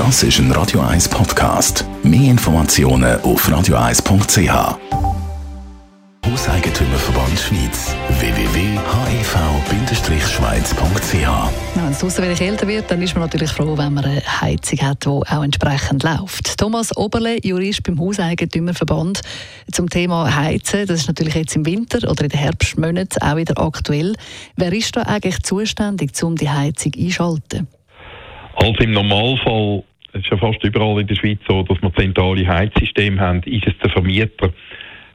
Das ist ein Radio 1 Podcast. Mehr Informationen auf radio1.ch. Hauseigentümerverband Schweiz. www.hev-schweiz.ch Wenn es draussen wieder kälter wird, dann ist man natürlich froh, wenn man eine Heizung hat, die auch entsprechend läuft. Thomas Oberle, Jurist beim Hauseigentümerverband, zum Thema Heizen. Das ist natürlich jetzt im Winter oder in den Herbstmonaten auch wieder aktuell. Wer ist da eigentlich zuständig, um die Heizung einschalten? Also im Normalfall, es ist ja fast überall in der Schweiz so, dass wir zentrale Heizsysteme haben, ist es der Vermieter.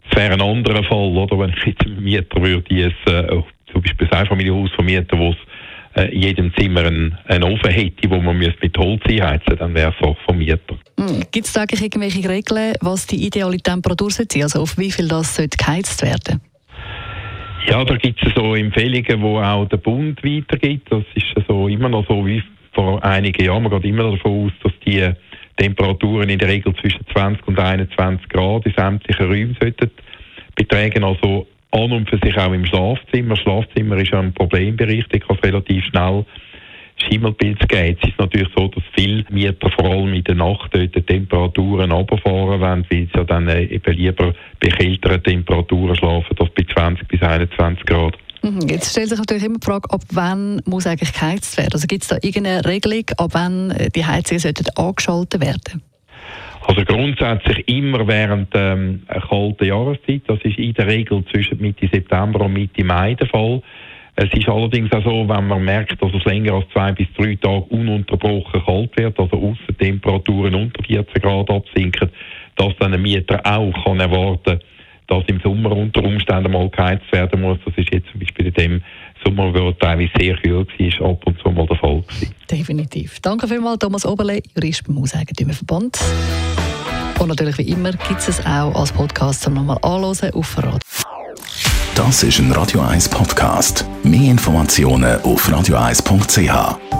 Es wäre ein anderer Fall, oder, wenn ich jetzt einen Mieter würde, die es, äh, zum Beispiel ein Einfamilienhaus vermieten, wo es äh, in jedem Zimmer einen, einen Ofen hätte, wo man mit Holz einheizen dann wäre es auch Vermieter. Mhm. Gibt es da eigentlich irgendwelche Regeln, was die ideale Temperatur sein also auf wie viel das sollte geheizt werden? Ja, da gibt es so Empfehlungen, die auch der Bund weitergibt. Das ist so immer noch so wie vor einigen Jahren. Man geht immer davon aus, dass die Temperaturen in der Regel zwischen 20 und 21 Grad in sämtlichen Räumen sollten betragen. Also an und für sich auch im Schlafzimmer. Schlafzimmer ist ja ein Problembereich, da kann es relativ schnell Schimmelpilz geben. Es ist natürlich so, dass viele Mieter vor allem in der Nacht dort die Temperaturen runterfahren wollen, weil sie ja dann äh, eben lieber bei kälteren Temperaturen schlafen als bei 20 bis 21 Grad. Mhm. Jetzt stellt sich natürlich immer die Frage, ab wann muss eigentlich geheizt werden? Also gibt es da irgendeine Regelung, ab wann äh, die Heizungen sollten angeschaltet werden? Also grundsätzlich immer während ähm, kalten Jahreszeit. Das ist in der Regel zwischen Mitte September und Mitte Mai der Fall. Es ist allerdings auch so, wenn man merkt, dass es länger als zwei bis drei Tage ununterbrochen kalt wird, also Aussentemperaturen unter 14 Grad absinken, dass dann ein Mieter auch kann erwarten dass im Sommer unter Umständen mal geheizt werden muss. Das ist jetzt zum Beispiel in dem Sommer, wo teilweise sehr kühl war, ab und zu mal der Fall gewesen. Definitiv. Danke vielmals, Thomas Oberle, Jurist beim Hauseigentümerverband. Und natürlich wie immer gibt es es auch als Podcast zum nochmal anhören auf Radio. Das ist ein Radio 1 Podcast. Mehr Informationen auf radio1.ch.